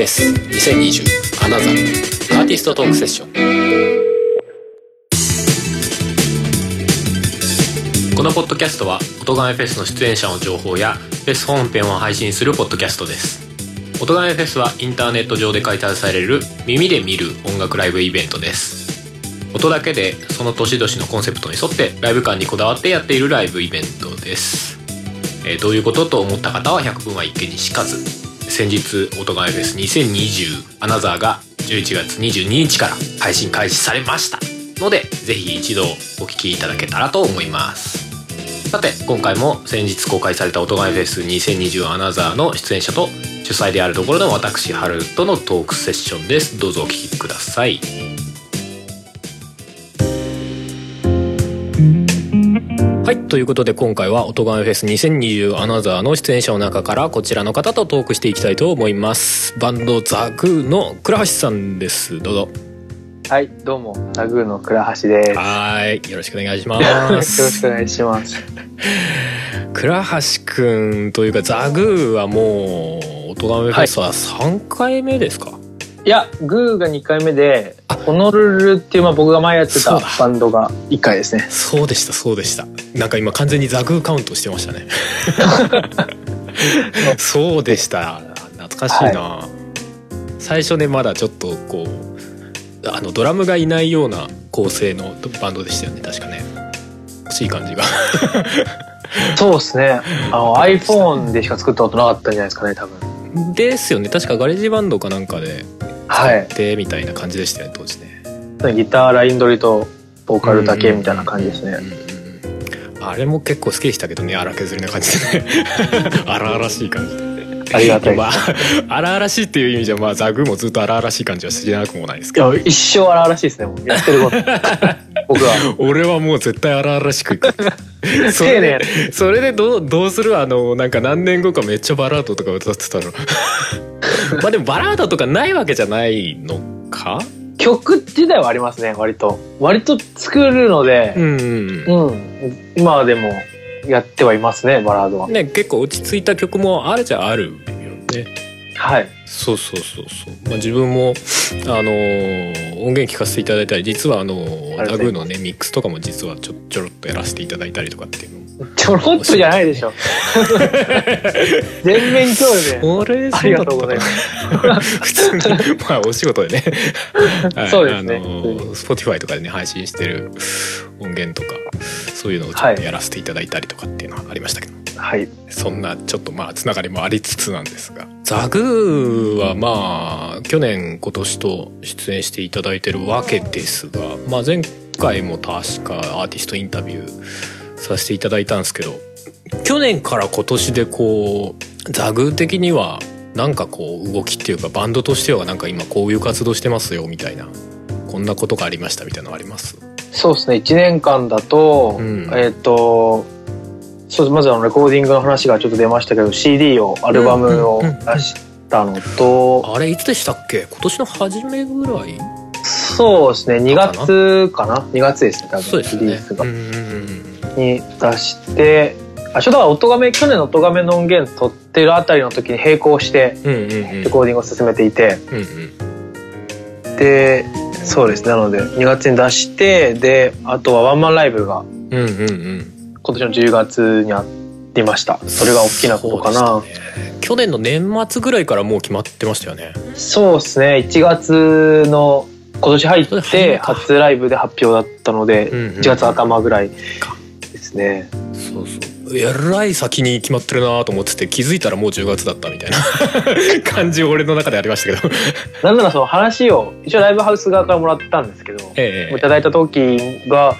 フェス2020アナザーアーティストトークセッションこのポッドキャストは音亀フェスの出演者の情報やフェス本編を配信するポッドキャストです。音亀フェスはインターネット上で開催される耳で見る音楽ライブイベントです。音だけでその年々のコンセプトに沿ってライブ感にこだわってやっているライブイベントです。えー、どういうことと思った方は百分は一見にしかず先日音がフェス2020アナザーが11月22日から配信開始されましたのでぜひ一度お聴きいただけたらと思います。さて今回も先日公開された音がフェス2020アナザーの出演者と主催であるところの私ハルとのトークセッションです。どうぞお聴きください。はい。ということで今回は音ガメフェス2020アナザーの出演者の中からこちらの方とトークしていきたいと思います。バンドザグーの倉橋さんです。どうぞ。はい、どうも、ザグーの倉橋です。はい。よろしくお願いします。よろしくお願いします。倉橋くんというかザグーはもう音ガメフェスは3回目ですか、はいいやグーが2回目でホノルルっていう、まあ、僕が前やってたバンドが1回ですね。そうでしたそうでした。なんか今完全に The Goo カウントしてましたね。そうでした。懐かしいな、はい、最初ねまだちょっとこうあのドラムがいないような構成のバンドでしたよね。確かね。欲しい感じが。そうですね。あの iPhone でしか作ったことなかったんじゃないですかね多分。ですよね。確かガレージバンドかなんかで使ってみたいな感じでしたよね当時ね。ギターライン取りとボーカルだけみたいな感じですね、あれも結構好きでしたけどね荒削りな感じでね。荒々しい感じで。ありがたいまあ荒々しいっていう意味じゃまあザグもずっと荒々しい感じはしなくもないですけど。一生荒々しいですねもうやってること。僕は。俺はもう絶対荒々しく それでそれでどうどうする？あのなんか何年後かめっちゃバラードとか歌ってたの まあでもバラードとかないわけじゃないのか？曲自体はありますね割と。割と作るのでうん、うん、今はでもやってはいますねバラードは。ね結構落ち着いた曲もあるじゃあるよね。はい。そうそうそうそう、まあ、自分もあのー、音源聞かせていただいたり実はあのラグーのねミックスとかも実はちょちょろっとやらせていただいたりとかっていうのちょろっとじゃないでしょ。全面協力で俺ありがとうござい。ます普通にまあお仕事でね。そうですね。あの Spotify とかでね配信してる音源とかそういうのをちょっとやらせていただいたりとかっていうのはありましたけど、はい、そんなちょっとまあつながりもありつつなんですが。ザグーはまあ去年今年と出演していただいてるわけですが、まあ、前回も確かアーティストインタビューさせていただいたんですけど去年から今年でこうザグー的にはなんかこう動きっていうかバンドとしてはなんか今こういう活動してますよみたいなこんなことがありましたみたいなのあります？そうですね。1年間だと、うん、えっ、ー、とそうまずあのレコーディングの話がちょっと出ましたけど CD をアルバムを出したのと、あれいつでしたっけ？今年の初めぐらい？そうですね。2月かな？2月ですね多分。そうですね。リリースが、に出してあちょうど音がめ去年の音がめの音源撮ってるあたりの時に並行してレコーディングを進めていて、うんうん、でそうです。ねなので2月に出してであとはワンマンライブが今年の10月にありました。それが大きなことかな、ね、去年の年末ぐらいからもう決まってましたよね。そうですね。1月の今年入って初ライブで発表だったので、1月頭ぐらいですね。そうそう。えらい先に決まってるなと思ってて気づいたらもう10月だったみたいな 感じ俺の中でありましたけど。なんならその話を一応ライブハウス側からもらったんですけど、ええ、いただいた時が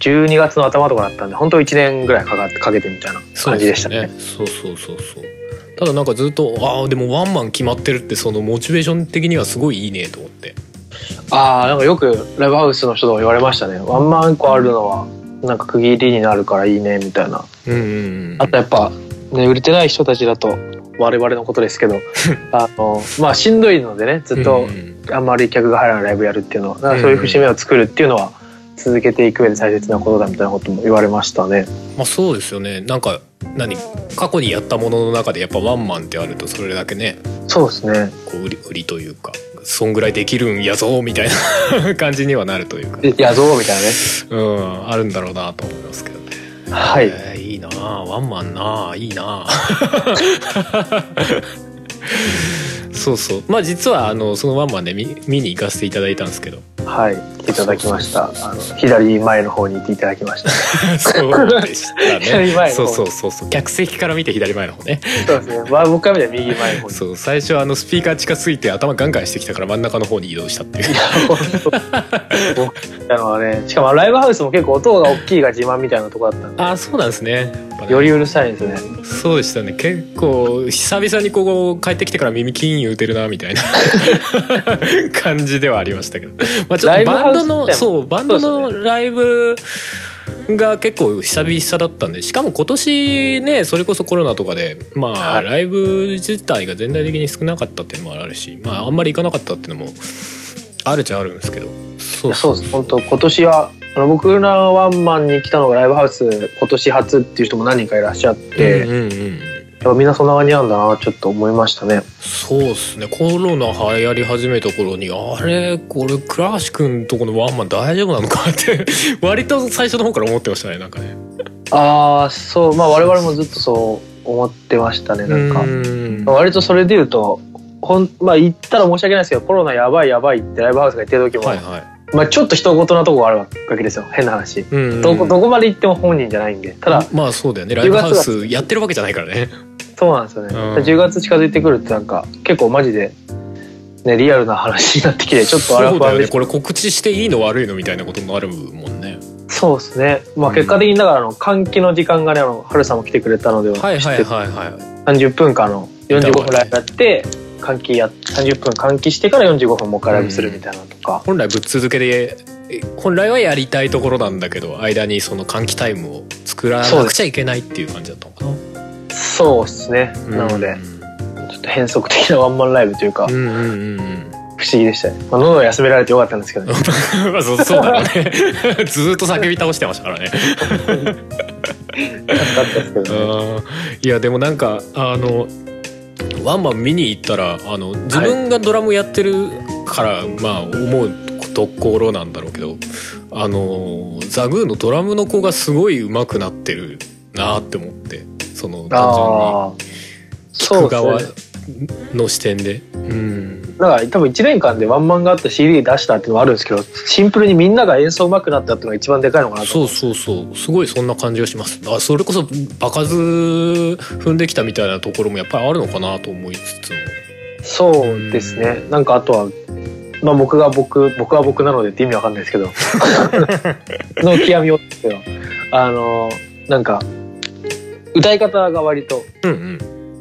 12月の頭とかだったんで本当1年ぐらいかかってかけてみたいな感じでしたね。そうそうそうそう。ただなんかずっとああでもワンマン決まってるってそのモチベーション的にはすごいいいねと思って。ああなんかよくライブハウスの人と言われましたね。ワンマン1個あるのはなんか区切りになるからいいねみたいな、うんうんうん、あとやっぱね売れてない人たちだと我々のことですけど あのまあしんどいのでねずっとあんまり客が入らないライブやるっていうのはそういう節目を作るっていうのは続けていく上で大切なことだみたいなことも言われましたね。まあそうですよね。なんか何？過去にやったものの中でやっぱワンマンってあるとそれだけね。そうですね。こう売り売りというかそんぐらいできるんやぞみたいな 感じにはなるというか。やぞみたいなね。うんあるんだろうなと思いますけどね。はい、えー、いいなワンマンないいなそうそう。まあ実はあのそのワンマンで見見に行かせていただいたんですけど。はい。来ていただきました。あの左前の方にいていただきました。そうでしたね。左前の方そうそうそうそう。客席から見て左前の方ね。そうですね。まあ僕から見たら右前の方に。そう。最初あのスピーカー近づいて頭ガンガンしてきたから真ん中の方に移動したっていう。本当。僕あのねしかもライブハウスも結構音が大きいが自慢みたいなところだったんで。ああそうなんですね。よりうるさいんですよね。そうでしたね。結構久々にこう帰ってきてから耳キーン言うてるなみたいな。感じではありましたけど、まあ、ちょっとバンドのそうバンドのライブが結構久々だったんでしかも今年ねそれこそコロナとかでまあ、はい、ライブ自体が全体的に少なかったっていうのもあるしまああんまり行かなかったっていうのもあるっちゃあるんですけど。そうそうです。本当今年はあの僕らワンマンに来たのがライブハウス今年初っていう人も何人かいらっしゃって、うんうんうんみんなそんな感じなんだなちょっと思いましたね。そうっすね。コロナ流行り始めた頃にあれこれ倉橋君とこのワンマン大丈夫なのかって 割と最初の方から思ってましたねなんかね。ああそう。まあ我々もずっとそう思ってましたねなんか。割とそれで言うとほんまあ言ったら申し訳ないですけどコロナやばいやばいってライブハウスが言ってる時も、はいはい。まあ、ちょっと人事なとこがあるわけですよ変な話、うんうん、どこどこまで行っても本人じゃないんで。ただまあそうだよね。ライブハウスやってるわけじゃないからねそうなんですよね、うん、10月近づいてくるってなんか結構マジでねリアルな話になってきて ちょっとあらふわね。これ告知していいの悪いのみたいなこともあるもんね。そうですね。まあ結果的にだからあの換気の時間がねあの春さんも来てくれたのでははいはいはいはい。30分間の45分ライブやって換気や30分換気してから45分もう一回ライブするみたいなとか、本来ぶっ続けで本来はやりたいところなんだけど間にその換気タイムを作らなくちゃいけないっていう感じだったのかなそうですね、なのでちょっと変則的なワンマンライブというか、うんうんうんうん。不思議でしたね、まあ、喉を休められてよかったんですけどね。そうそうだろうね。ずっと叫び倒してましたからね。いやでもなんかあのワンマン見に行ったらあの自分がドラムやってるから、はい、まあ思うところなんだろうけどあのザグーのドラムの子がすごい上手くなってるなって思ってその単純に聞く側の視点で。うん。だから多分1年間でワンマンがあった CD 出したっていうのはあるんですけどシンプルにみんなが演奏上手くなったっていうのが一番でかいのかなとそうそうそう。すごいそんな感じがします。あそれこそ場数踏んできたみたいなところもやっぱりあるのかなと思いつつも。そうですね。なんかあとはまあ僕が僕僕は僕なのでって意味わかんないですけど。の極みをですけどあのなんか歌い方が割と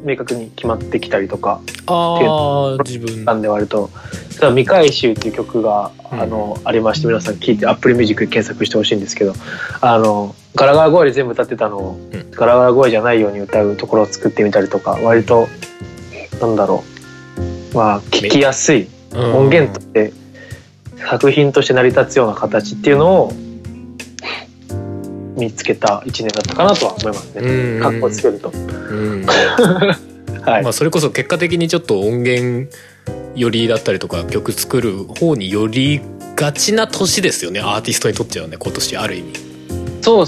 明確に決まってきたりとか、ああ自分なんで割と「未回収」っていう曲が、あのありまして皆さん聴いて Apple Music 検索してほしいんですけどあのガラガラ声で全部歌ってたのを、うん、ガラガラ声じゃないように歌うところを作ってみたりとか割となんだろう。まあ聞きやすい音源として作品として成り立つような形っていうのを見つけた一年だったかなとは思いますね。かっこつけると。はい。まあそれこそ結果的にちょっと音源よりだったりとか曲作る方によりがちな年ですよねアーティストにとってはね今年ある意味。そう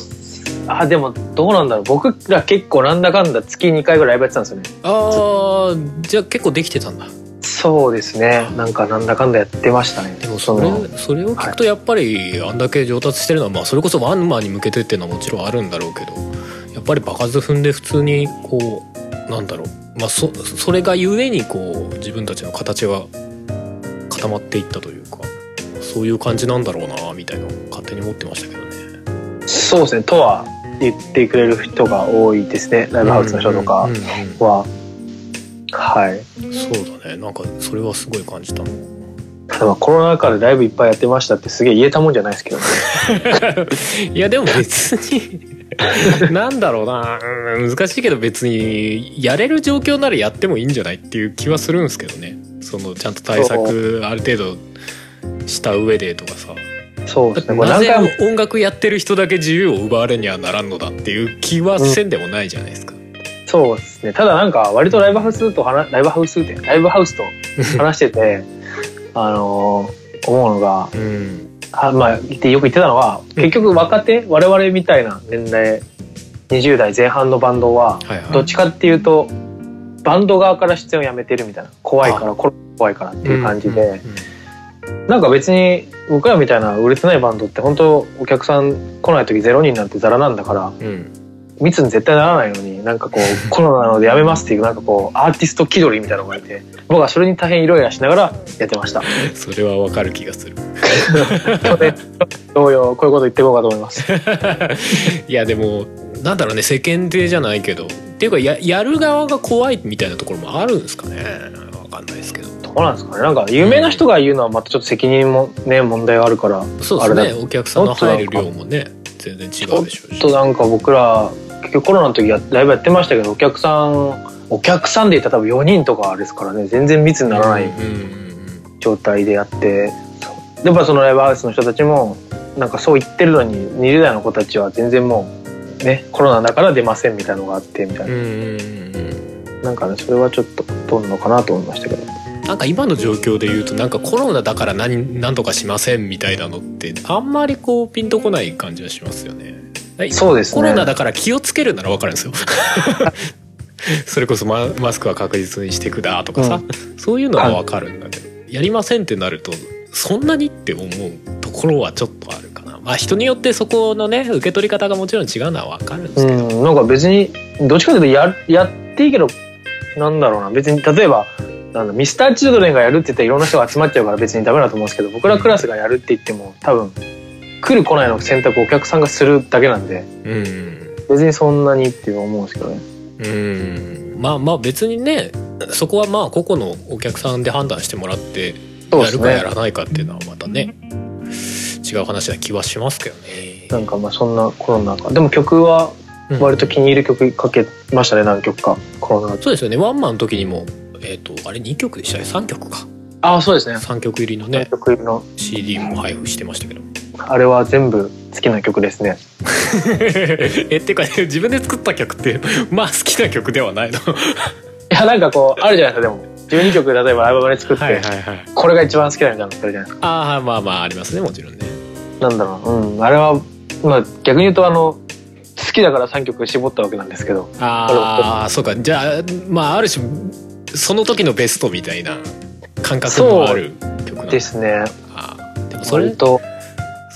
あでもどうなんだろう僕ら結構なんだかんだ月2回ぐらいライブやってたんですよね。ああじゃあ結構できてたんだ。そうですね。なんかなんだかんだやってましたね。でもそれそれを聞くとやっぱりあんだけ上達してるのは、まあ、それこそワンマンに向けてっていうのはもちろんあるんだろうけどやっぱり場数踏んで普通にこうなんだろう、まあそ、それがゆえにこう自分たちの形が固まっていったというかそういう感じなんだろうなみたいな勝手に思ってましたけどね。そうですね。とは言ってくれる人が多いですね。ライブハウスの人とかは。うんうんうんうんはい。そうだね。なんかそれはすごい感じた。コロナ禍でライブいっぱいやってましたってすげえ言えたもんじゃないですけどね。いやでも別に なんだろうな。難しいけど別にやれる状況ならやってもいいんじゃないっていう気はするんですけどね。そのちゃんと対策ある程度した上でとかさ。そうですね。なぜ音楽やってる人だけ自由を奪われにはならんのだっていう気はせんでもないじゃないですか、うん、そうですね。ただなんか割とライブハウスとライブハウスってライブハウスと 話しててあのー、思うのが、うん、あまあよく言ってたのは結局若手、うん、我々みたいな年代20代前半のバンドはどっちかっていうとバンド側から出演をやめてるみたいな怖いから怖いからっていう感じで、なんか別に僕らみたいな売れてないバンドって本当お客さん来ない時ゼロ人なんてザラなんだから、うん、密に絶対ならないのになんかこう コロナなのでやめますっていうなんかこうアーティスト気取りみたいなのがいて僕はそれに大変イライラしながらやってました。それはわかる気がする。同様こういうこと言っていこうかと思います。いやでもなんだろうね世間体じゃないけどっていうかややる側が怖いみたいなところもあるんですかね。わかんないですけど。どうなんですかね。なんか有名な人が言うのはまたちょっと責任もね問題があるからそうですね。お客さんの入る量もね全然違うでしょうし。ちょっとなんか僕ら結局コロナの時やライブやってましたけどお客さんお客さんで言ったら多分4人とかですからね全然密にならない状態でやってやっぱそのライブハウスの人たちもなんかそう言ってるのに20代の子たちは全然もうねコロナだから出ませんみたいなのがあってみたいななんかねそれはちょっとどうなのかなと思いましたけど。なんか今の状況で言うとなんかコロナだから何何とかしませんみたいなのってあんまりこうピンとこない感じはしますよね。そうです、ね、コロナだから気をつけるなら分かるんですよ。それこそママスクは確実にしてくだとかさ、うん、そういうのは分かるんだけど、やりませんってなるとそんなにって思うところはちょっとあるかな。まあ人によってそこのね受け取り方がもちろん違うのは分かるんですけど、うん、なんか別にどっちかというとややっていいけどなんだろうな。別に例えばなんだミスターチルドレンがやるって言ったらいろんな人が集まっちゃうから別にダメだと思うんですけど僕らクラスがやるって言っても多分来る来ないの選択をお客さんがするだけなんで、うん、別にそんなにって思うんですけどね。うん。まあまあ別にねそこはまあ個々のお客さんで判断してもらってやるかやらないかっていうのはまたね違う話な気はしますけどね。なんかまあそんなコロナかでも曲は割と気に入る曲かけましたね、何曲か。コロナ。そうですよね。ワンマンの時にもえっ、ー、とあれ2曲でしたね3曲か。ああそうですね。3曲入りのね。曲入りの。CD も配布してましたけどあれは全部好きな曲ですね。えっていうか、自分で作った曲って まあ好きな曲ではないの？いやなんかこうあるじゃないですかでも。12曲例えばアルバムで作って、はいはいはい、これが一番好きだみたいなのあるじゃないですかああまあまあありますねもちろんね。なんだろう。うん。あれはまあ逆に言うとあの好きだから3曲絞ったわけなんですけど。ああそうか。じゃあまあある種その時のベストみたいな感覚もある曲なんですね。あでもそれと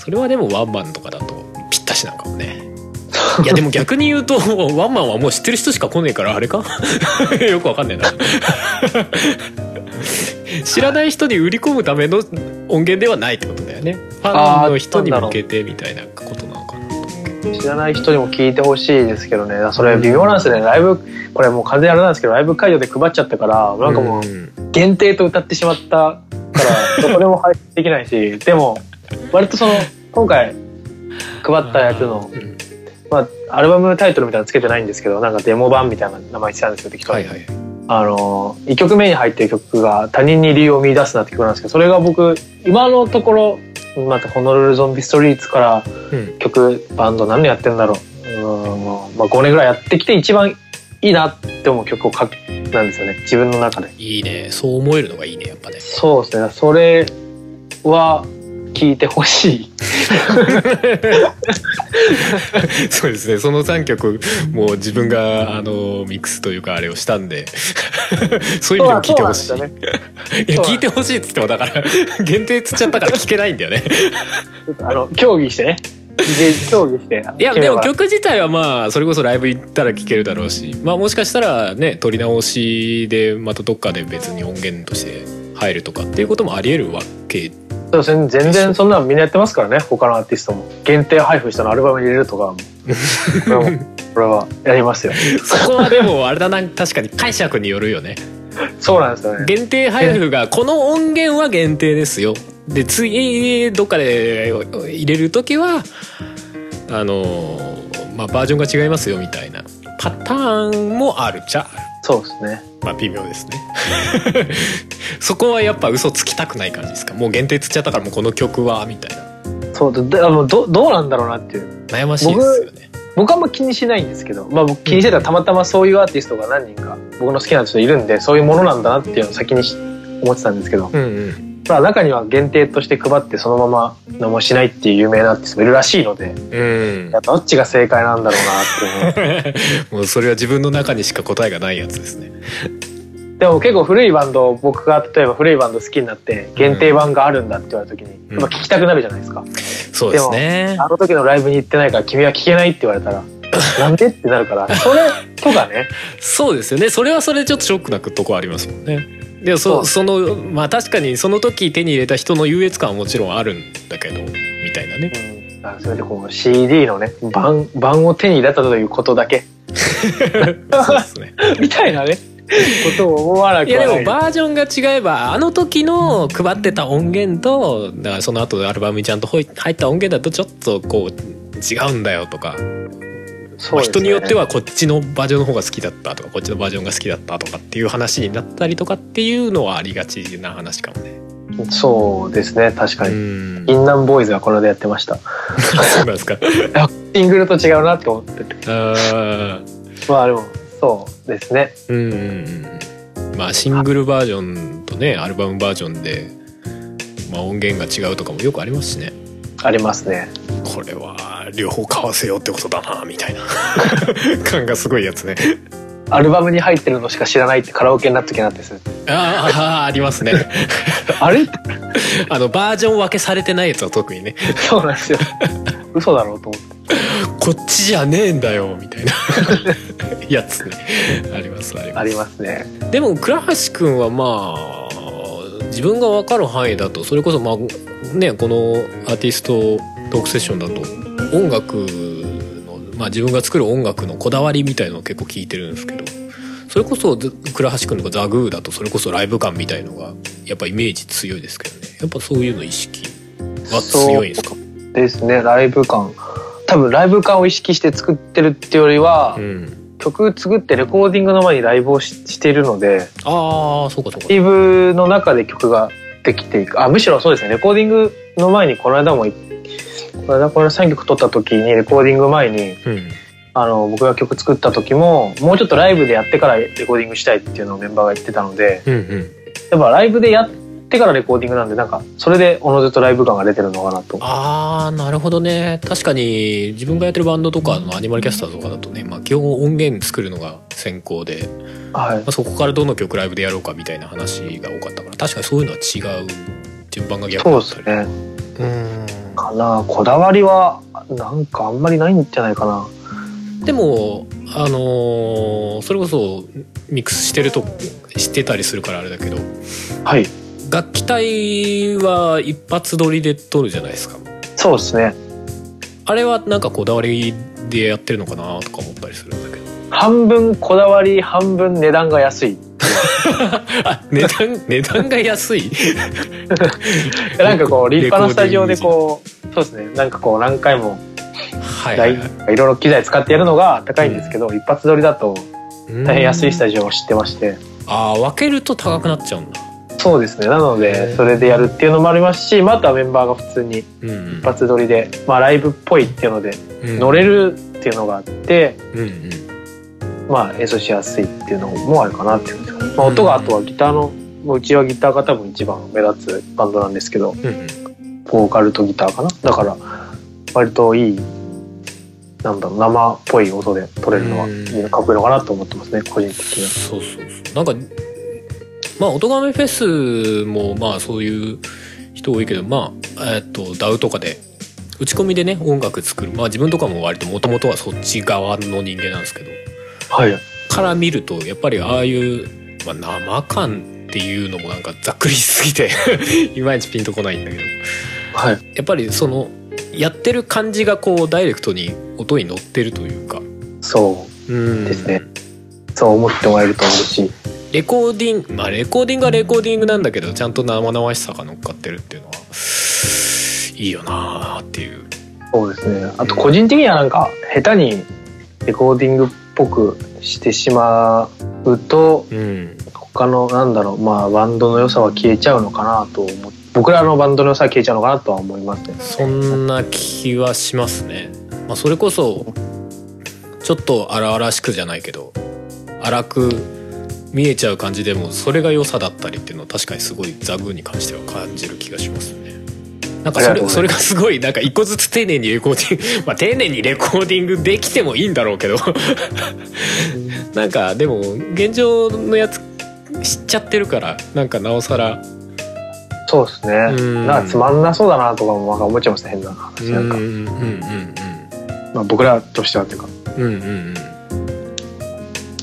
それはでもワンマンとかだとぴったしなのかもね。いやでも逆に言うとワンマンはもう知ってる人しか来ねえからあれか？よくわかんねえな。知らない人に売り込むための音源ではないってことだよね。ファンの人に向けてみたいなことなのかな知らない人にも聞いてほしいですけどね。それ微妙なんですね。ライブこれもう完全にあれなんですけどライブ会場で配っちゃったからなんかもう限定と歌ってしまったからどこでも配信できないしでも割とその今回配ったやつの、まあ、アルバムタイトルみたいなのつけてないんですけどなんかデモ版みたいな名前してたんですよ適当に、はいはい、あの1曲目に入ってる曲が「他人に理由を見出すな」って曲なんですけどそれが僕今のところまたホノルルゾンビストリートから曲、うん、バンド何年やってんだろう。うん、まあ、5年ぐらいやってきて一番いいなって思う曲を書くなんですよね。自分の中で。いいね。そう思えるのがいいねやっぱね。そうですね。それは聞いてほしい。そうですね。その3曲もう自分があのミックスというかあれをしたんで。そういう意味でも聞いてほしい、ね、いや聞いてほしいっつってもだから限定つっちゃったから聞けないんだよね。あの協議してね。協議して。いやでも曲自体はまあそれこそライブ行ったら聴けるだろうし。まあもしかしたらね撮り直しでまたどっかで別に音源として入るとかっていうこともありえるわけ全然そんなみんなやってますからね。他のアーティストも。限定配布したのアルバムに入れるとかも。これはやりますよ。そこはでもあれだな。確かに解釈によるよね。そうなんですよね。限定配布がこの音源は限定ですよ。で次どっかで入れる時はあのまあバージョンが違いますよみたいなパターンもあるじゃそうですねまあ微妙ですね。そこはやっぱ嘘つきたくない感じですか？もう限定つっちゃったからもうこの曲はみたいな。そうであのどどうなんだろうなっていう。悩ましいですよね。僕あんま気にしないんですけど、まあ、僕気にしてたらたまたまそういうアーティストが何人か僕の好きな人いるんでそういうものなんだなっていうのを先に思ってたんですけど、うんうんまあ、中には限定として配ってそのまま何もしないっていう有名なアーティストもいるらしいので、うん、どっちが正解なんだろうなって もうそれは自分の中にしか答えがないやつですね。でも結構古いバンド僕が例えば古いバンド好きになって限定版があるんだって言われた時に、やっぱ聞きたくなるじゃないですか、そうですね。あの時のライブに行ってないから君は聞けないって言われたら なんでってなるからそれとかね。そうですよね。それはそれでちょっとショックなとこありますもんねでもそそのまあ確かにその時手に入れた人の優越感はもちろんあるんだけどみたいなね、うん、それでこう CD のね版版を手に入れたということだけ。そうですね。みたいなね。ことを思わなきゃい。やでもバージョンが違えばあの時の配ってた音源とだからその後アルバムにちゃんと入った音源だとちょっとこう違うんだよとかまあ、人によってはこっちのバージョンの方が好きだったとかこっちのバージョンが好きだったとかっていう話になったりとかっていうのはありがちな話かもね。そうですね確かに。インナンボーイズがこの間やってました。そうなんですか。シングルと違うなって思ってて。あまあでもそうですね。うん。まあシングルバージョンとねアルバムバージョンで、まあ、音源が違うとかもよくありますしね。ありますね。これは両方買わせようってことだなみたいな。感がすごいやつね。アルバムに入ってるのしか知らないってカラオケになった時なってす。るああありますね。あれ？あのバージョン分けされてないやつは特にね。そうなんですよ。嘘だろうと思って。こっちじゃねえんだよみたいな。やつね。ありますあります。ね。でも倉橋君はまあ自分が分かる範囲だとそれこそまあねこのアーティストトークセッションだと音楽の、まあ、自分が作る音楽のこだわりみたいのを結構聞いてるんですけどそれこそ倉橋君とかザ・グーだとそれこそライブ感みたいのがやっぱイメージ強いですけどね。やっぱそういうの意識は強いんですか？ですね。ライブ感。多分ライブ感を意識して作ってるっていうよりは、うん、曲作ってレコーディングの前にライブをしているのでああそうかそうか。ライブの中で曲ができていく。あむしろそうですね。レコーディングの前にこの間もこれこれ3曲撮った時にレコーディング前に、うん、あの僕が曲作った時ももうちょっとライブでやってからレコーディングしたいっていうのをメンバーが言ってたので、うんうん、やっぱライブでやってからレコーディングなんでなんかそれでおのずとライブ感が出てるのかなと。あーなるほどね。確かに自分がやってるバンドとかのアニマルキャスターとかだとね、まあ、基本音源作るのが先行で、はい。まあ、そこからどの曲ライブでやろうかみたいな話が多かったから確かにそういうのは違う順番が逆だったりそうですね。うんかな。こだわりはなんかあんまりないんじゃないかな。でもあのー、それこそミックスしてるとしてたりするからあれだけど。はい。楽器隊は一発撮りで撮るじゃないですか。そうですね。あれはなんかこだわりでやってるのかなとか思ったりするんだけど半分こだわり半分値段が安い。あ値段値段が安い？なんかこう立派なスタジオでこうそうですね。なんかこう何回もはいはい、はい、いろいろ機材使ってやるのが高いんですけど、うん、一発撮りだと大変安いスタジオを知ってまして。ああ分けると高くなっちゃうんだ。そうですね。なのでそれでやるっていうのもありますし、まあ、あとはメンバーが普通に一発撮りで、まあ、ライブっぽいっていうので乗れるっていうのがあって、うんうんまあ、演奏しやすいっていうのもあるかなっていう、まあ、音があとはギターのうちはギターが多分一番目立つバンドなんですけど、うんうん、ボーカルとギターかな。だから割といいなんだろう生っぽい音で撮れるのはかっこいいのかなと思ってますね個人的には。そうそうそう。なんかまあ音がめフェスもまあそういう人多いけどまあえっと DAW とかで打ち込みでね音楽作る。まあ自分とかも割ともともとはそっち側の人間なんですけど。はい、から見るとやっぱりああいう、まあ、生感っていうのもなんかざっくりしすぎて いまいちピンとこないんだけど、はい、やっぱりそのやってる感じがこうダイレクトに音に乗ってるというか。そう。ですね。そう思ってもらえると嬉し。いレコーディングまあレコーディングはレコーディングなんだけどちゃんと生々しさが乗っかってるっていうのはいいよなっていう。そうですね。あと個人的にはなんか下手にレコーディングっぽくしてしまうと、うん、他のなんだろうまあバンドの良さは消えちゃうのかなと思って僕らのバンドの良さは消えちゃうのかなとは思いますね。そんな気はしますね、まあ、それこそちょっと荒々しくじゃないけど荒く見えちゃう感じでもそれが良さだったりっていうのは確かにすごいザグーに関しては感じる気がしますね。なんかそれそれがすごいなんか一個ずつ丁寧にレコーディング まあ丁寧にレコーディングできてもいいんだろうけど。なんかでも現状のやつ知っちゃってるからなんかなおさら。そうですね。なんかつまんなそうだなとかも思っちゃいますね変な話。なんか。まあ僕らとしてはっていうか。うんうんうん。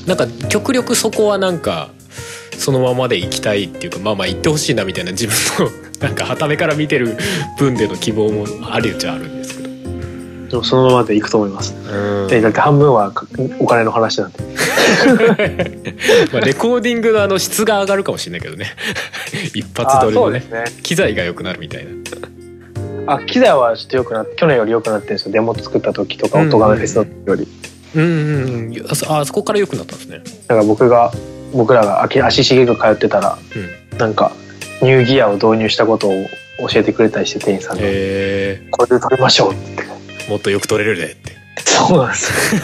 なんか極力そこはなんかそのままでいきたいっていうかまあまあ言ってほしいなみたいな自分の なんかはためから見てる分での希望もあるっちゃあるんですけど。でもそのままでいくと思います、うん、だって半分はお金の話なんで。まあレコーディングのあの質が上がるかもしれないけどね。一発撮りのね、ね、機材が良くなるみたいな。あ機材はちょっと良くなって去年より良くなってるんですよ。デモ作った時とか音がフェスの時より。うんうんうん。ああそこから良くなったんですね。だから僕が僕らが足しげく通ってたら、うん、なんかニューギアを導入したことを教えてくれたりして店員さんが「これで撮りましょう」って。もっとよく撮れるでって。そうなんです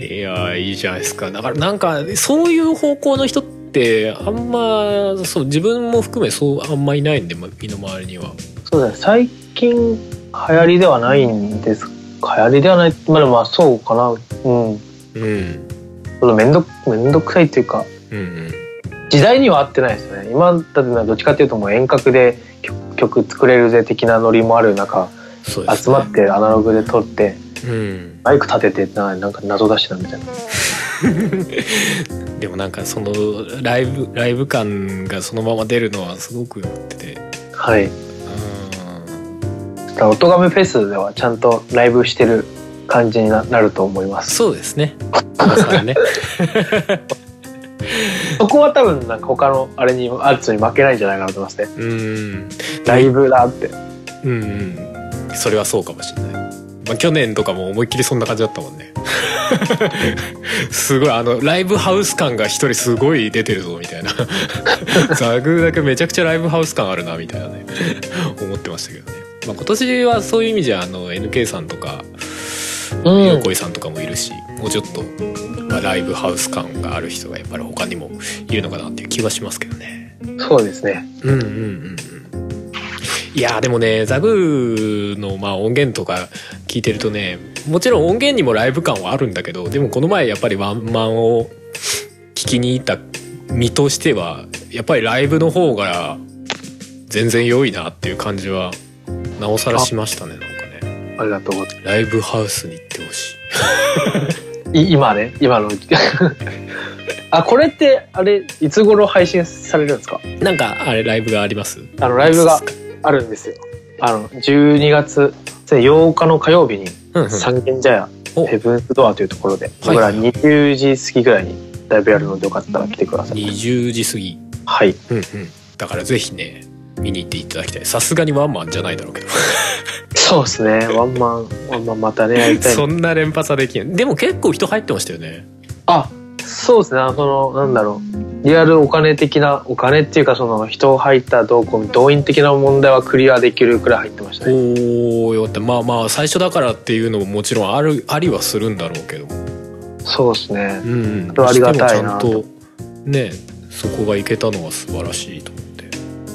いやいいじゃないですか。だからなんかそういう方向の人ってあんまそう自分も含めそうあんまいないんで身の回りには。そうだね。最近流行りではないんです。流行りではない。まあまあそうかな。うん。うんちょっと面倒面倒くさいっていうか、うんうん、時代には合ってないですよね。今だってどっちかっていうともう遠隔で曲作れるぜ的なノリもある中、ね、集まってアナログで撮って、うん、マイク立ててなんか謎出しなみたいな。でもなんかそのライブライブ感がそのまま出るのはすごくよってて。はい。音がめフェスではちゃんとライブしてる感じになると思います。そうですね。ね そこは多分なんか他のあれにアーツに負けないんじゃないかなと思いますね。うん。ライブだって。うん、うん、それはそうかもしれない、まあ、去年とかも思いっきりそんな感じだったもんね。すごいあのライブハウス感が一人すごい出てるぞみたいな。ザグだけめちゃくちゃライブハウス感あるなみたいなね。思ってましたけどね、まあ、今年はそういう意味じゃあの NK さんとか横井さんとかもいるしもうちょっと、まあ、ライブハウス感がある人がやっぱり他にもいるのかなっていう気はしますけどね。そうですね。うんうんうん。うんいやでもねザグのまあ音源とか聞いてるとねもちろん音源にもライブ感はあるんだけどでもこの前やっぱりワンマンを聞きに行った身としてはやっぱりライブの方が全然良いなっていう感じはなおさらしましたねありがとうございます。ライブハウスに行ってほしい。今ね今の あこれってあれいつ頃配信されるんですか？なんかあれライブがあります？あのライブがあるんですよ。あの12月8日の火曜日に三軒茶屋ヘブンスドアというところで僕ら20時過ぎぐらいにライブやるのでよかったら来てください。20時過ぎ。はい、うんうん、だからぜひね見に行っていただきたい。さすがにワンマンじゃないだろうけど。そうですね。ワンマンワンマンまたねやりたい。そんな連発はできん。でも結構人入ってましたよね。あそうですね。そのなんだろう。リアルお金的なお金っていうかその人入った動向動員的な問題はクリアできるくらい入ってましたね。おおよってまあまあ最初だからっていうのももちろんあるありはするんだろうけど。そうですね。うん。ありがたいなと。ねそこがいけたのは素晴らしいと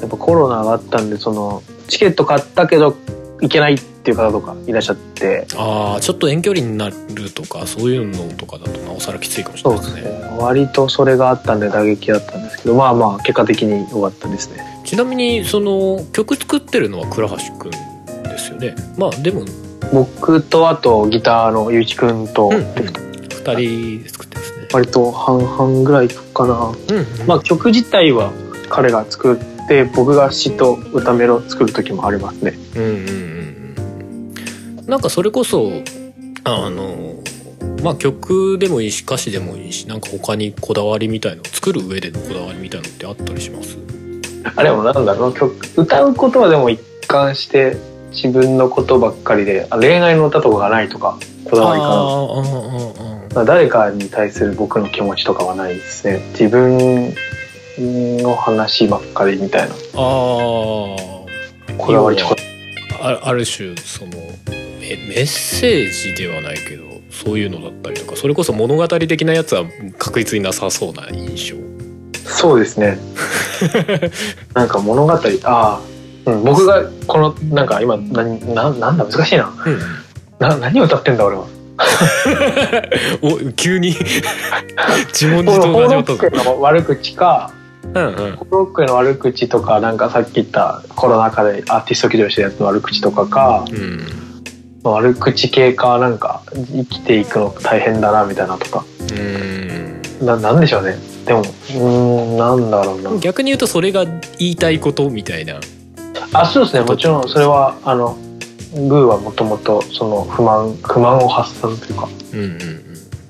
やっぱコロナがあったんでそのチケット買ったけど行けないっていう方とかいらっしゃって。ああちょっと遠距離になるとかそういうのとかだとなおさらきついかもしれないですね。ですね割とそれがあったんで打撃だったんですけどまあまあ結果的に良かったですね。ちなみにその曲作ってるのは倉橋くんですよね。まあでも。僕とあとギターのゆういちくんと、うんうん、2人で作ってですね。割と半々ぐらいかな、うん、うん、まあ曲自体は彼が作って僕が詩と歌メロ作る時もありますね。うんうんうんなんかそれこそあのまあ曲でもいいし歌詞でもいいしなんか他にこだわりみたいの作る上でのこだわりみたいのってあったりします？あでもなんだろう曲歌うことはでも一貫して自分のことばっかりで恋愛の歌とかがないとかこだわりかな。誰かに対する僕の気持ちとかはないですね。自分の話ばっかりみたいな。ああこだわりあある種そのメッセージではないけどそういうのだったりとかそれこそ物語的なやつは確実になさそうな印象。そうですね。なんか物語ああ、うん、僕がこのなんか今何ななんだ難しいな,、うん、な何を歌ってんだ俺は。お急に自問自答が始まったの悪口かうんうん、ロックの悪口とかなんかさっき言ったコロナ禍でアーティスト起動したやつの悪口とかか、うん、悪口系かなんか生きていくの大変だなみたいなとか。うん。ななんでしょうね。でもうんなんだろうな。逆に言うとそれが言いたいことみたいな。あそうですね。もちろんそれはあのグーはもともとその不満不満を発散というか、うんうんうん、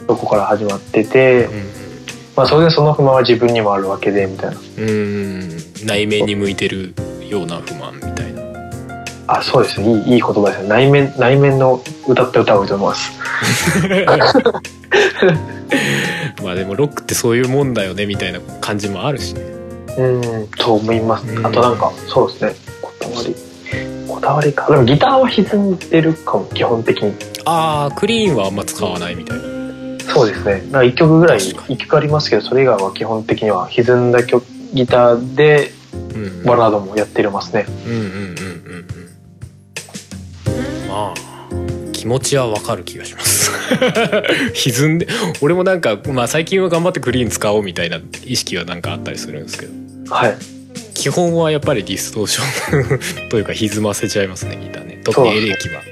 そこから始まってて、うんうん、まあ、それでその不満は自分にもあるわけでみたいな。うん。内面に向いてるような不満みたいな。あそうですね。いいいい言葉ですね。内面内面の歌った歌を歌います。まあでもロックってそういうもんだよねみたいな感じもあるしね。うんと思います。あとなんかそうですね。こだわり。こだわりか。でもギターは歪んでるかも基本的に。ああクリーンはあんま使わないみたいなそうですね。なんか1曲ぐらい1曲ありますけどそれ以外は基本的には。歪んだ曲ギターでバラードもやってますね。うんうんうんうんうん。まあ気持ちはわかる気がします。歪んで俺もなんか、まあ、最近は頑張ってクリーン使おうみたいな意識はなんかあったりするんですけど。はい。基本はやっぱりディストーション というか歪ませちゃいますねギターね。特にエレキは。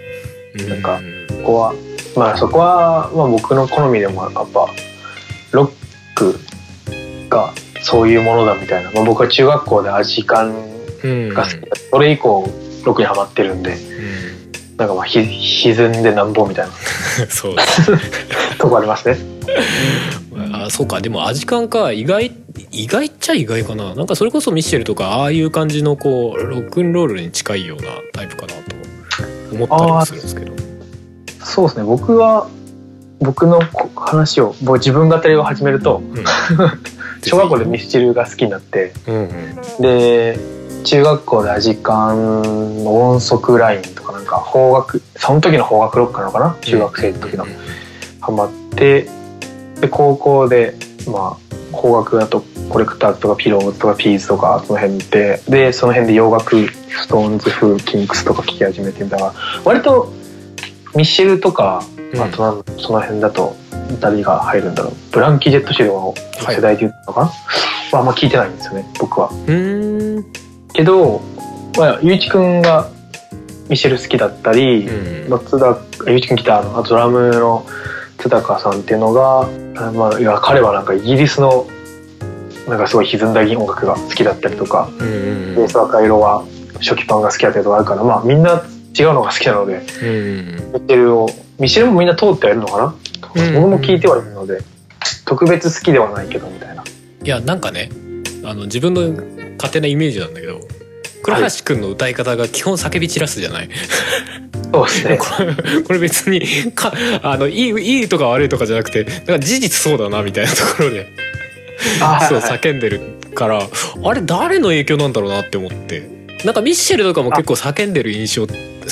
なんかここはまあそこは、まあ、僕の好みでもやっぱロックがそういうものだみたいな、まあ、僕は中学校でアジカンが好きだ、うん、それ以降ロックにはまってるんで、うんなんかまあひ歪んでなんぼみたいな。そう。とこありますね。あそうか。でもアジカンか意外意外っちゃ意外かな。なんかそれこそミッシェルとかああいう感じのこうロックンロールに近いようなタイプかなと思ったりもするんですけどそうですね。僕は僕の話をもう自分語りを始めると、うん、小学校でミスチルが好きになって、うんうん、で中学校でアジカンの音速ラインとかなんか邦楽その時の邦楽ロックなのかな？中学生の時の、ハマってで高校でまあ邦楽だとコレクターズとかピローズとかピーズとかその辺ででその辺で洋楽ストーンズ風キンクスとか聴き始めてみたら割とミッシェルとかあとなんその辺だと誰が入るんだろう。ブランキー・ジェット・シルの世代で言うのかな、はい、まあ、あんま聞いてないんですよね僕は。けど、まあ、ゆういちくんがミシェル好きだったり、うん、まあ、津田ゆういちくん来たあのドラムの津高さんっていうのが、まあ、いや彼はなんかイギリスのなんかすごい歪んだ音楽が好きだったりとか、ベース赤色は初期パンが好きだったりとかあるからまあみんな違うのが好きなので、うん、ミシェルをミシェルもみんな通ってはいるのかな、うん、僕も聞いてはいるので特別好きではないけどみたいな。いやなんかねあの自分の勝手なイメージなんだけど倉橋君の歌い方が基本叫び散らすじゃない、そうですね。これ別にかあのいいいいとか悪いとかじゃなくてなんか事実そうだなみたいなところで。そう叫んでるからあれ誰の影響なんだろうなって思って。なんかミッシェルとかも結構叫んでる印象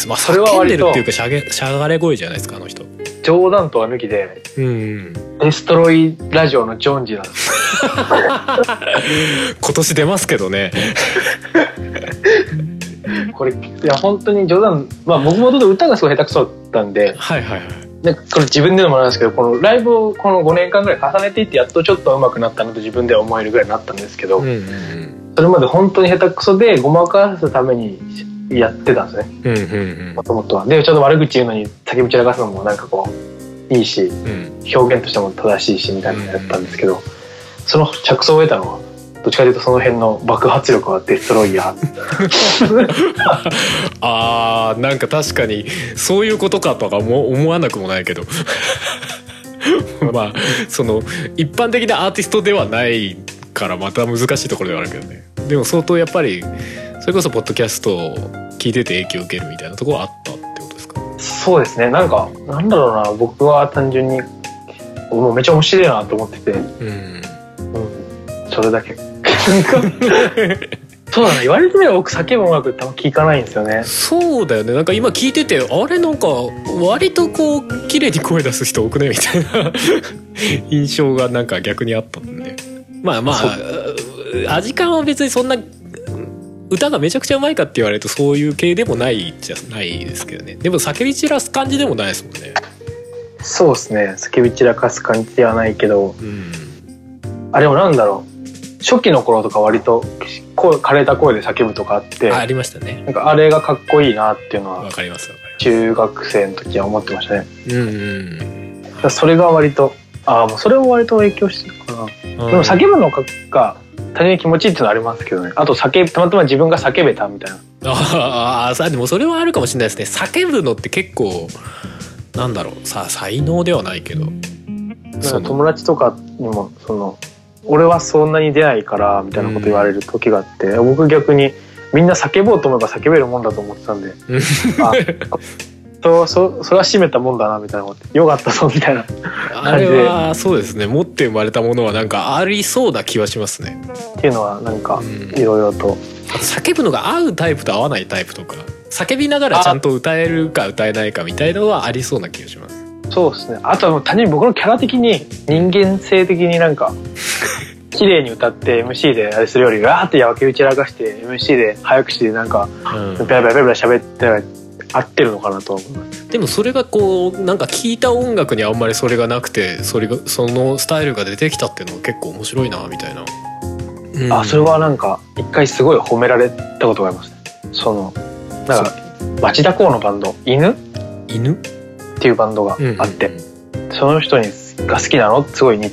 まあ叫んでるっていうかしゃげしゃがれ声じゃないですかあの人。冗談とは抜きで、うん、デストロイラジオのジョンジなんです今年出ますけどね。これいや本当に冗談。まあ僕もと歌がすごい下手くそだったんで。はいはいはい。でこれ自分でもなんですけどこのライブをこの5年間ぐらい重ねていってやっとちょっと上手くなったなと自分では思えるぐらいになったんですけど、うんうんうん、それまで本当に下手くそでごまかすためにやってたんですね。もともとは。でちょっと悪口言うのに叫び散らかすのもなんかこういいし、うん、表現としても正しいしみたいなのやったんですけど、その着想を得たのはどっちかというとその辺の爆発力はデストロイヤー。あーなんか確かにそういうことかとかも思わなくもないけど。まあその一般的なアーティストではないからまた難しいところではあるけどねでも相当やっぱりそれこそポッドキャストを聞いてて影響を受けるみたいなところはあったってことですか？そうですね。なんかなんだろうな僕は単純にもうめっちゃ面白いなと思ってて。うん、うん、それだけ。そうだね言われてみれば僕叫ぶ音楽ってあんま聞かないんですよね。そうだよね。なんか今聞いててあれなんか割とこう綺麗に声出す人多くねみたいな。印象がなんか逆にあったんで。まあまあ味感は別にそんな歌がめちゃくちゃうまいかって言われるとそういう系でもないじゃないですけどね。でも叫び散らす感じでもないですもんね。そうですね。叫び散らかす感じではないけど、うん、あれもなんだろう。初期の頃とか割と声枯れた声で叫ぶとかあってありましたね。なんかあれがかっこいいなっていうのはわかります中学生の時は思ってましたね。うんうん。それが割とああもうそれも割と影響してるかな、うん、でも叫ぶのが単純に気持ちいいっていうのはありますけどね。あと叫たまたま自分が叫べたみたいな。ああでもそれはあるかもしれないですね。叫ぶのって結構なんだろうさ才能ではないけど。友達とかにもその俺はそんなに出ないからみたいなこと言われる時があって、うん、僕逆にみんな叫ぼうと思えば叫べるもんだと思ってたんで。あ そそそれは閉めたもんだなみたいなことよかったぞみたいな。あれはそうですね。持って生まれたものはなんかありそうな気はしますね。っていうのはなんかいろいろと、叫ぶのが合うタイプと合わないタイプとか叫びながらちゃんと歌えるか歌えないかみたいのはありそうな気がします。そうですね。あとは単純に僕のキャラ的に人間性的になんか 綺麗に歌って MC であれするよりわーってやわけ打ちらかして MC で早口でなんか、うん、ベラベラベラ喋って合ってるのかなと思います。でもそれがこうなんか聴いた音楽にあんまりそれがなくてそれがそのスタイルが出てきたっていうのは結構面白いなみたいな、うん、あそれはなんか一回すごい褒められたことがありますそのなんか町田港のバンド犬？犬？っていうバンドがあって、うんうん、その人にが好きなのすごいに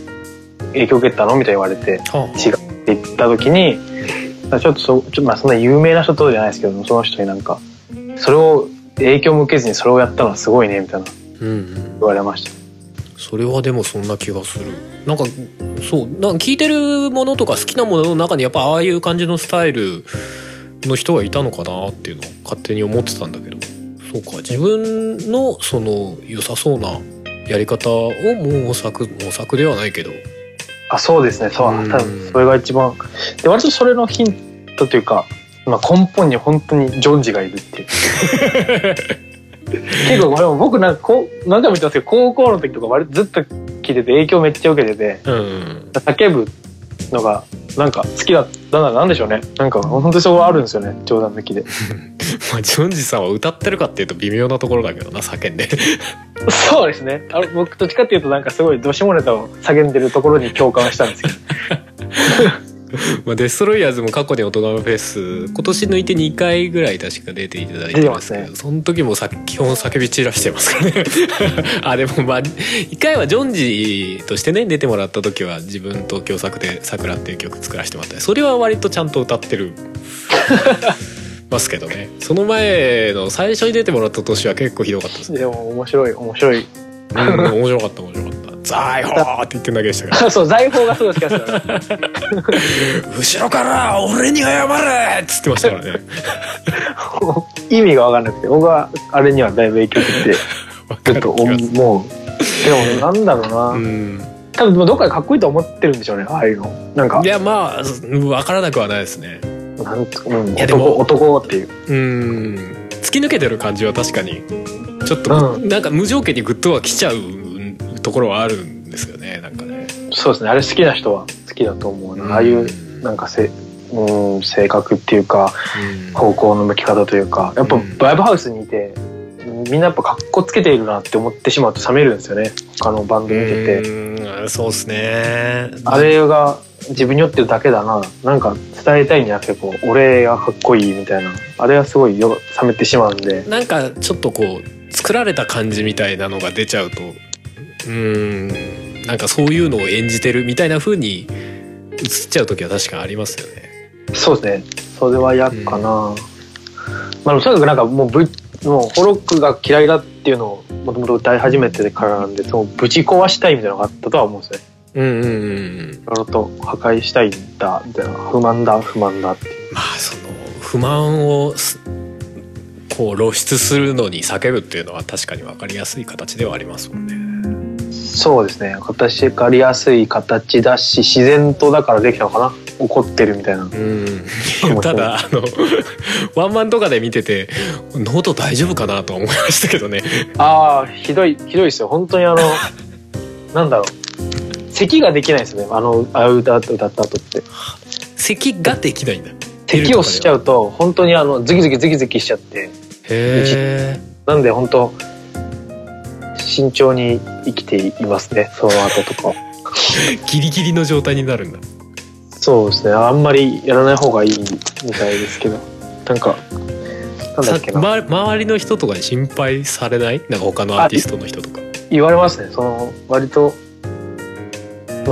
影響を受けたの？みたいに言われて、違うって言った時にちょっとそちょっとまあそんな有名な人じゃないですけどその人になんかそれを影響も受けずにそれをやったのはすごいねみたいな。言われました、うん、それはでもそんな気がする。なんかそうなんか聞いてるものとか好きなものの中にやっぱああいう感じのスタイルの人がいたのかなっていうのを勝手に思ってたんだけど。そうか自分のその良さそうなやり方を模索模索ではないけど。あそうですねそう、うん、多分それが一番。で割とそれのヒントというかまあ、根本に本当にジョンジがいるっていう。結構これも僕なんかこう何回も言ってますけど高校の時とか割とずっと聞いてて影響めっちゃ受けてて、うん、叫ぶのがなんか好きだったなんでしょうね。なんか本当にそこあるんですよね冗談抜きで。まあジョンジさんは歌ってるかっていうと微妙なところだけどな叫んで。そうですね。あ僕どっちかっていうとなんかすごいどしもネタを叫んでるところに共感したんですけど まあデストロイヤーズも過去に「オトガメフェス」今年抜いて2回ぐらい確か出ていただいてますけど、ね、その時もさ基本叫び散らしてますからね。あでもまあ1回はジョンジとしてね出てもらった時は自分と共作で「さくら」っていう曲作らせてもらった。それは割とちゃんと歌ってる。ますけどね。その前の最初に出てもらった年は結構ひどかったですね。でも面白い面白い。うん、面白かった面白かった「財宝!」って言ってるだけでしたから。そう財宝がすごい好きだった後ろから「俺に謝れ!」っつってましたからね。意味が分かんなくて僕はあれにはだいぶ影響して ちょっと思うでもなんだろうな、うん、多分どっかでかっこいいと思ってるんでしょうねああいうの。なんか。いやまあ分からなくはないですね。なんつ、うん、いやでも男っていう。うん。突き抜けてる感じは確かにちょっと、うん、なんか無条件にグッとは来ちゃうところはあるんですよねなんかね。そうですね。あれ好きな人は好きだと思うな、うん、ああいうなんかせうん性格っていうか、うん、方向の向き方というかやっぱライブハウスにいて、みんなやっぱかっこつけているなって思ってしまうと冷めるんですよね。他のバンド見てて。そうですね。あれが自分に酔ってるだけだな。なんか伝えたいんじゃなくてこう俺がかっこいいみたいな。あれはすごいよ冷めてしまうんで。なんかちょっとこう作られた感じみたいなのが出ちゃうとうん。なんかそういうのを演じてるみたいな風に映っちゃう時は確かありますよね。そうですね。それは嫌かな、うん、まあとにかくなんかもうぶもうホロックが嫌いだっていうのをもともと歌い始めてからなんでそのぶち壊したいみたいなのがあったとは思うんですね。うんうんうんろと破壊したいんだみたいな不満だ不満だってまあその不満をこう露出するのに叫ぶっていうのは確かに分かりやすい形ではありますもんねそうですね形かりやすい形だし自然とだからできたのかな怒ってるみたいな。うん。ただ、あの、ワンマンとかで見てて、喉大丈夫かなと思いましたけどね。ああ、ひどい、ひどいですよ。本当にあの、なんだろう。咳ができないですね。あの、あ歌歌った後って。咳ができないんだ。咳をしちゃうと、本当にあの、ズキズキズキズキしちゃって。へえ。なんで本当、慎重に生きていますね。その後とか。ギリギリの状態になるんだ。そうですね。あんまりやらない方がいいみたいですけど。なんかなんだっけな、ま、周りの人とかに心配されない？なんか他のアーティストの人とか。言われますね。その割と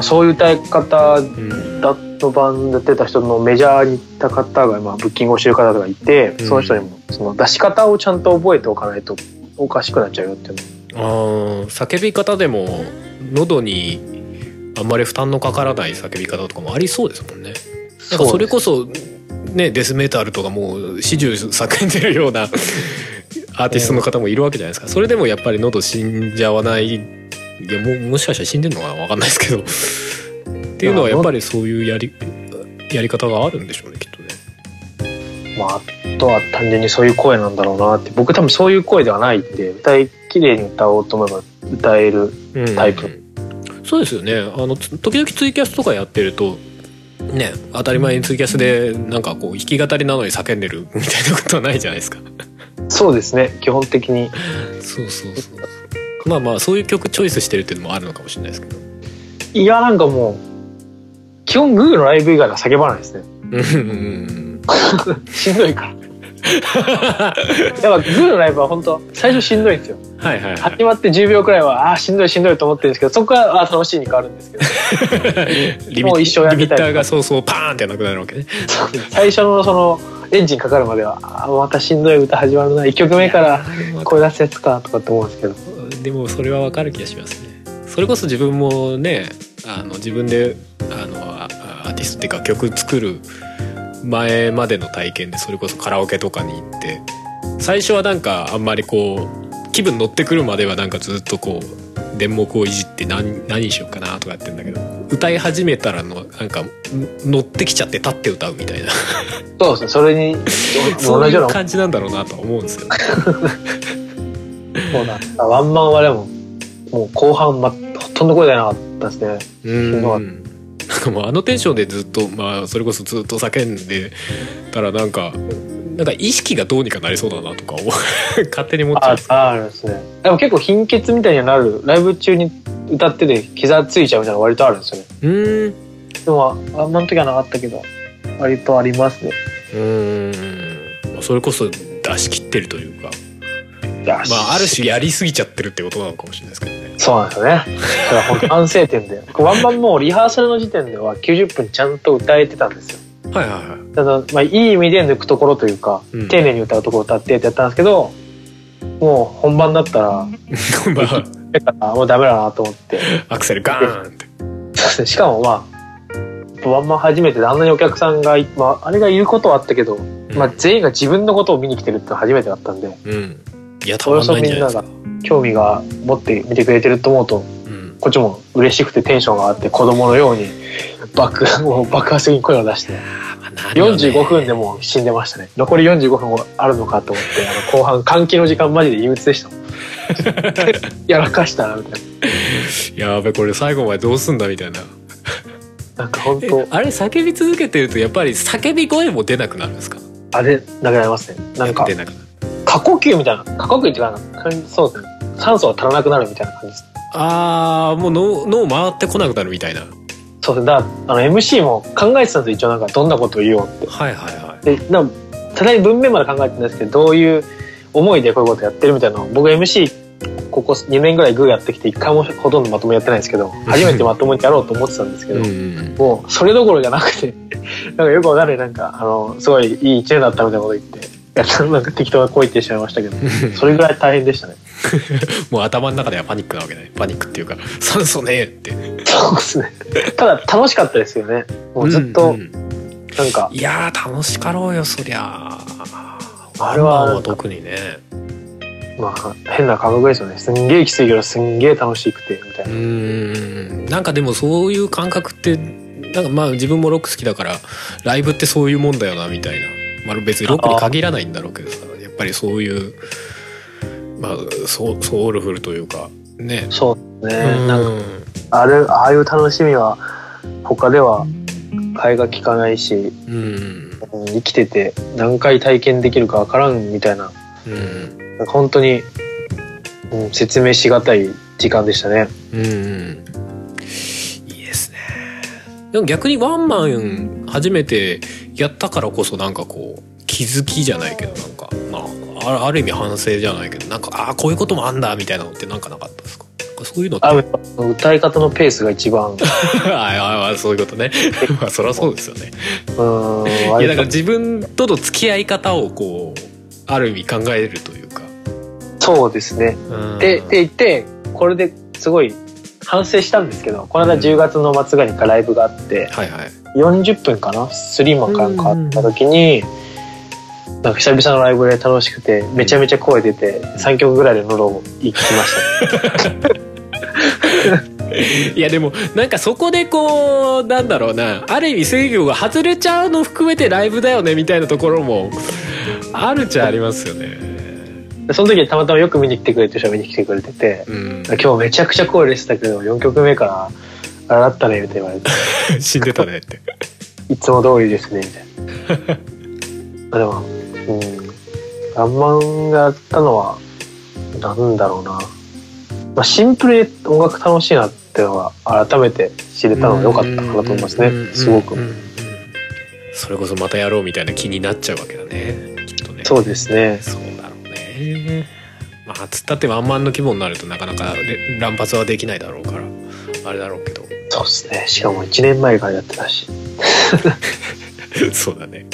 そういう歌い方だのバンドやってた人のメジャーに行った方が、まあ、ブッキングをしてる方がいて、その人にもその出し方をちゃんと覚えておかないとおかしくなっちゃうよっていうのあ叫び方でも喉にあんまり負担のかからない叫び方とかもありそうですもんね。なんかそれこそねデスメタルとかもう始終叫んでるような アーティストの方もいるわけじゃないですか。それでもやっぱり喉死んじゃわないいやももしかしたら死んでるのかな分かんないですけどっていうのはやっぱりそういうやりやり方があるんでしょうね。まあ、あとは単純にそういう声なんだろうなって僕多分そういう声ではないんで歌い綺麗に歌おうと思えば歌えるタイプ。そうですよね。あの時々ツイキャスとかやってるとね当たり前にツイキャスでなんかこう弾き語りなのに叫んでるみたいなことはないじゃないですか。そうですね。基本的に。そうそうそうまあまあそういう曲チョイスしてるっていうのもあるのかもしれないですけど。いやなんかもう基本グーのライブ以外は叫ばないですねしんどいから。やっぱグーのライブは本当最初しんどいんですよ。はいはい、はい、始まって10秒くらいはああしんどいしんどいと思ってるんですけどそこからあ楽しいに変わるんですけど。もう一生やりたいリミッターがそうそうパーンってなくなるわけね。最初のそのエンジンかかるまではあまたしんどい歌始まるな。1曲目から声出すやつかとかって思うんですけど。でもそれはわかる気がしますね。それこそ自分もねあの自分であのアーティストっていうか曲作る前までの体験でそれこそカラオケとかに行って最初はなんかあんまりこう気分乗ってくるまではなんかずっとこう電目をいじって何何しようかなとかやってんだけど歌い始めたらのなんか乗ってきちゃって立って歌うみたいな。そうですね。それに そういう感じなんだろうなと思うんですよ、ね、そうなんワンマンはでももう後半、ま、ほとんど声出なかったですね。うんかもうあのテンションでずっとまあそれこそずっと叫んでたらなんかなんか意識がどうにかなりそうだなとか 勝手に思っちゃう。ああるですね。でも結構貧血みたいになるライブ中に歌ってて膝ついちゃうみたいなの割とあるんですよね。うん。でもあんまの時はなかったけど割とありますね。うん。それこそ出し切ってるというか。まあある種やりすぎちゃってるってことなのかもしれないですけどねそうなんですよね。それは本当反省点で。ワンマンもリハーサルの時点では90分ちゃんと歌えてたんですよ。はいはいはい。ただ、まあ、いい意味で抜くところというか、うん、丁寧に歌うところを歌ってってやったんですけどもう本番だったら もうダメだなと思って。アクセルガーンって。しかもまあワンマン初めてであんなにお客さんが、まあ、あれがいることはあったけど、うん、まあ、全員が自分のことを見に来てるって初めてだったんで、うん、いやたまんないんじゃないですか。興味が持って見てくれてると思うと、うん、こっちも嬉しくてテンションがあって子供のように爆 もう爆発的に声を出して、ね、45分でもう死んでましたね。残り45分あるのかと思ってあの後半換気の時間マジで憂鬱でした やらかしたなみたいな。やべこれ最後までどうすんだみたいな。なんか本当。あれ叫び続けてるとやっぱり叫び声も出なくなるんですか？あれなくなりますね。なんか出なくなる過呼吸みたいな過呼吸っていうかそうですね。酸素が足らなくなるみたいな感じです。ああもう脳脳回ってこなくなるみたいな。そうですだあの MC も考えてたんです一応なんかどんなことを言おうって。はいはいはい。でなただに文面まで考えてるんですけどどういう思いでこういうことやってるみたいなの僕 MC ここ2年ぐらいグーやってきて一回もほとんどまともやってないんですけど初めてまともにやろうと思ってたんですけどもうそれどころじゃなくて なんかよくわかるなんかあのすごいいい一年だったみたいなこと言って なんか適当な声言ってしまいましたけどそれぐらい大変でしたね。もう頭の中ではパニックなわけねパニックっていうか酸素ねえって。そうですね。ただ楽しかったですよね。もうずっと、なんか。いや楽しかろうよそりゃ。あれは特にね。まあ変な感覚ですよね。すんげえきついけどすんげえ楽しくてみたいな。うん。なんかでもそういう感覚ってなんかまあ自分もロック好きだからライブってそういうもんだよなみたいな、まあ、別にロックに限らないんだろうけどさやっぱりそういうまあソソウルフルというかね。そうね、うん、なんかあれああいう楽しみは他では替えが利かないし、うん、生きてて何回体験できるか分からんみたいな、うん、なんか本当に、うん、説明しがたい時間でしたね。うん、うん、いいですね。でも逆にワンマン初めてやったからこそなんかこう気づきじゃないけどなんかまあある意味反省じゃないけどなんかああこういうこともあんだみたいなのってなんかなかったですか？そういうの歌い方のペースが一番。あ あそういうことね。まあそりゃそうですよね。うんいやだから自分との付き合い方をこうある意味考えるというか。そうですね。でで言ってこれですごい反省したんですけどこの間10月の末ぐらいにライブがあって、うんはいはい、40分かな？スリーマンかなんかあった時に、なんか久々のライブで楽しくてめちゃめちゃ声出て3曲ぐらいで喉をいきました。いやでもなんかそこでこうなんだろうな。ある意味制御が外れちゃうの含めてライブだよねみたいなところもあるっちゃありますよね。その時たまたまよく見に来てくれてる人見に来てくれてて、うん、今日めちゃくちゃ声出てたけど4曲目からあれだったねって言われて。死んでたねって。いつも通りですね。みたいなでもうん。ガンマンがやったのはなんだろうな、まあ、シンプルに音楽楽しいなっていうのは改めて知れたのが良かったかなと思いますね。すごく。それこそまたやろうみたいな気になっちゃうわけだね。きっとね。そうですね。そうだろうね。まあつったってワンマンの規模になるとなかなか乱発はできないだろうからあれだろうけどそうですね。しかも1年前からやってたし。そうだね。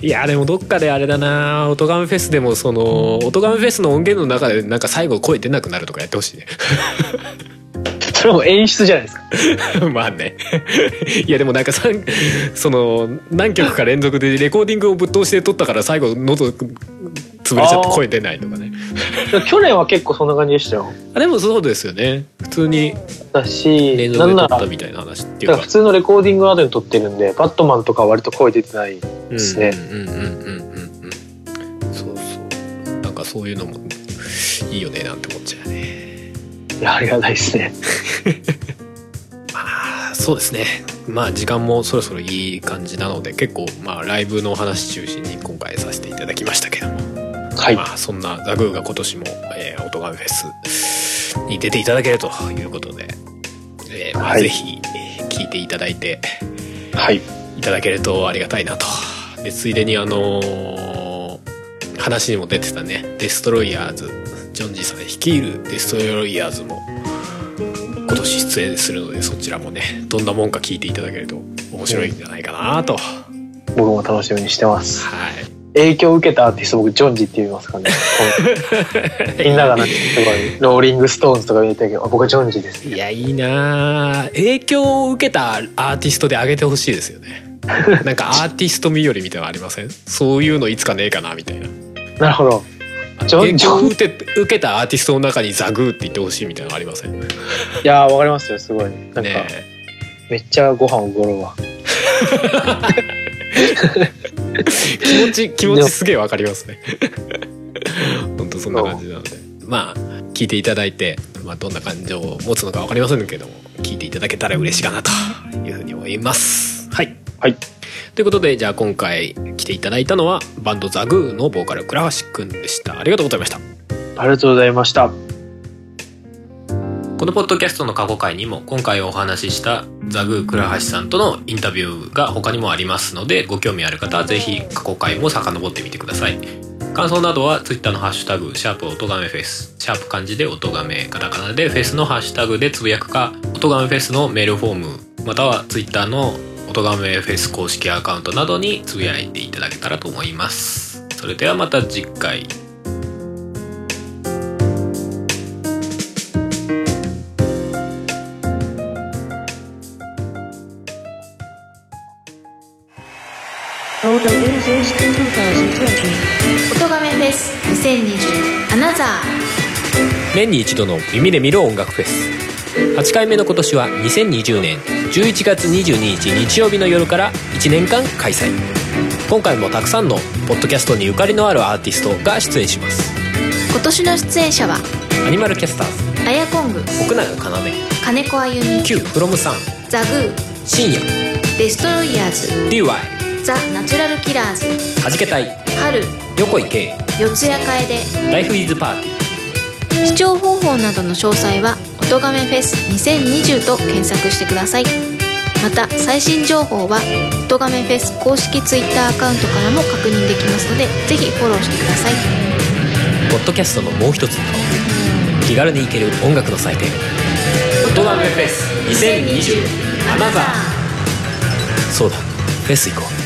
いやでもどっかであれだな。音ガメフェスでもその音ガメフェスの音源の中でなんか最後声出なくなるとかやってほしいね。それも演出じゃないですか。まあね。いやでもなんかさその何曲か連続でレコーディングをぶっ通して撮ったから最後喉潰れちゃって声出ないとかね。去年は結構そんな感じでしたよ。あでもそうですよね。普通にだし連続で撮ったみたいな話っていうか。普通のレコーディングアートに撮ってるんでバットマンとか割と声出てないですね。うんうんうんうんうん。そうそう。なんかそういうのもいいよねなんて思っちゃうね。いやありがたいですね。まあそうですね。まあ時間もそろそろいい感じなので結構まあライブの話中心に今回させていただきましたけどもはいまあそんなザグーが今年も、えー、オトガメフェスに出ていただけるということで、えーまあ、ぜひ聞いていただいて、はい、いただけるとありがたいなと。でついでにあのー、話にも出てたねデストロイヤーズジョンジーさん率いるデストロイヤーズも今年出演するのでそちらもねどんなもんか聞いていただけると面白いんじゃないかなと、僕も楽しみにしてます。はい影響を受けたアーティスト僕ジョンジって言いますかね。みんながなんかすごいローリング・ストーンズとか言ってたけど僕はジョンジです、いやいいな影響を受けたアーティストであげてほしいですよね。なんかアーティスト冥利みたいなのありません？そういうのいつかねえかなみたいな。なるほど。影響を受けたアーティストの中にザグーって言ってほしいみたいなのありません？いやわかりますよすごい。なんか、ね、めっちゃご飯おごるわ 気持ち気持ちすげえわかりますね。本当そんな感じなので。まあ聞いていただいて、まあ、どんな感情を持つのか分かりませんけども聞いていただけたら嬉しいかなというふうに思います。はい、はい。ということでじゃあ今回来ていただいたのはバンドザグーのボーカル倉橋くんでした。ありがとうございました。ありがとうございましたこのポッドキャストの過去回にも今回お話ししたザグー倉橋さんとのインタビューが他にもありますのでご興味ある方はぜひ過去回も遡ってみてください。感想などは Twitter のハッシュタグ、シャープ音亀フェス、シャープ漢字で音亀、カタカナでフェスのハッシュタグでつぶやくか、音亀フェスのメールフォーム、または Twitter の音がめフェス公式アカウントなどにつぶやいていただけたらと思います。それではまた次回音がめフェス2020アナザー。年に一度の耳で見る音楽フェス。8回目の今年は2020年11月22日日曜日の夜から1年間開催。今回もたくさんのポッドキャストにゆかりのあるアーティストが出演します。今年の出演者はアニマルキャスターズアヤコング奥永要金子あゆみ Q フロムさんザグー深夜デストロイヤーズ。DY ザ・ナチュラルキラーズ。はじけたい。春。横井圭。四谷楓。ライフイズパーティー視聴方法などの詳細は「おとがめフェス2020」と検索してください。また最新情報は「おとがめフェス」公式 Twitter アカウントからも確認できますのでぜひフォローしてください。ポッドキャストのもう一つ。の顔気軽に行ける音楽の祭典「おとがめフェス2020アナザー」そうだ。フェス行こう